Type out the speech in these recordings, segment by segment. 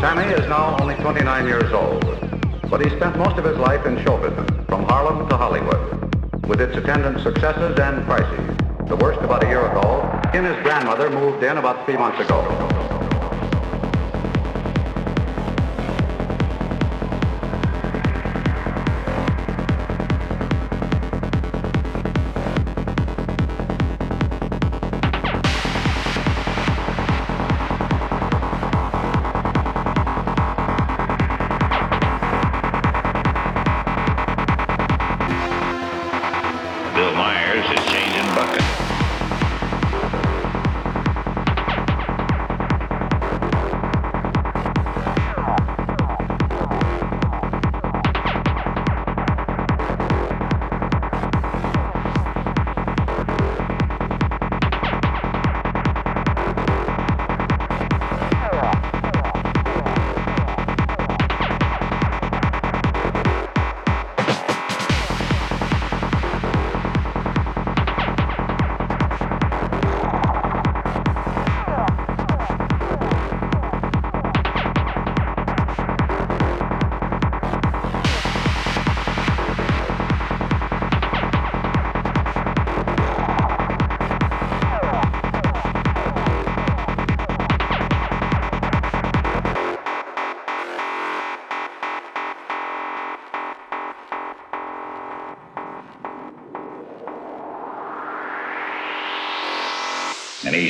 Sammy is now only 29 years old, but he spent most of his life in show business, from Harlem to Hollywood, with its attendant successes and crises. The worst about a year ago, he and his grandmother moved in about three months ago.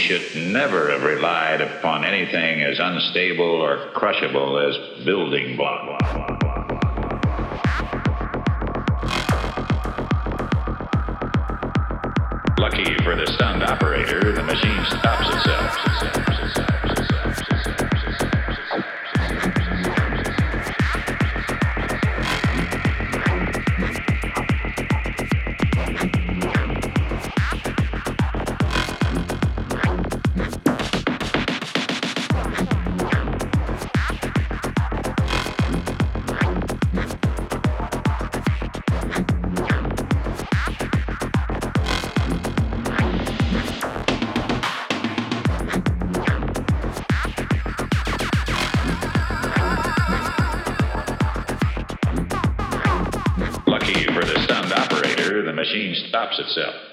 Should never have relied upon anything as unstable or crushable as building block. Lucky for the stunned operator, the machine stops itself. Stops itself.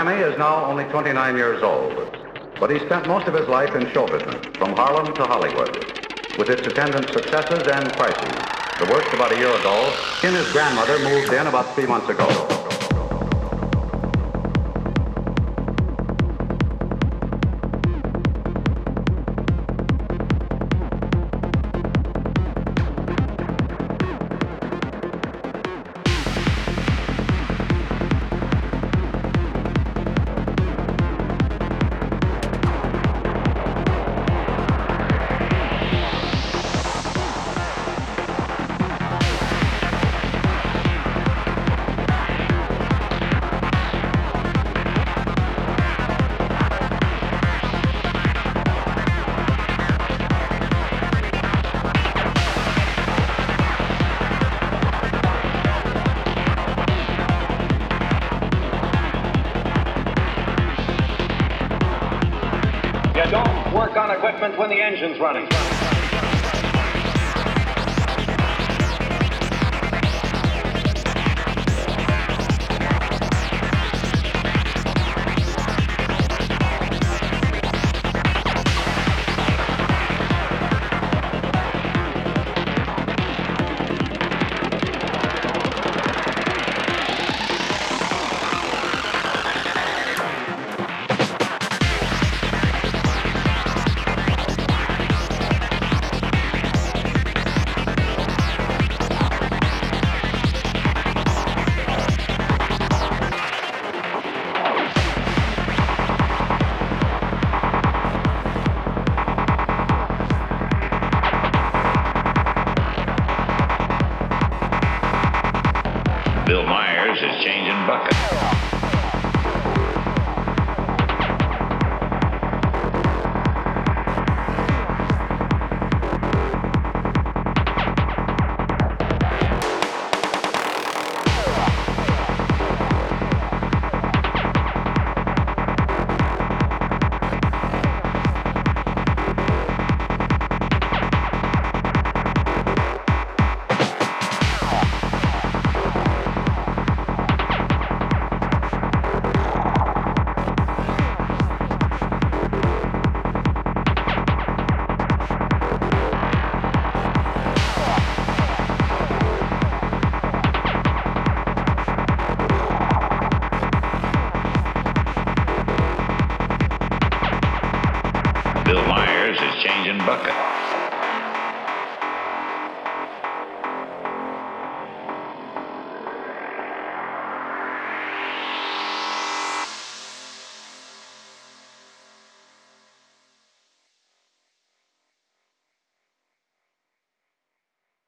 Sammy is now only 29 years old, but he spent most of his life in show business, from Harlem to Hollywood, with its attendant successes and crises. The worst about a year ago, his grandmother moved in about three months ago. When the engine's running. Bucket.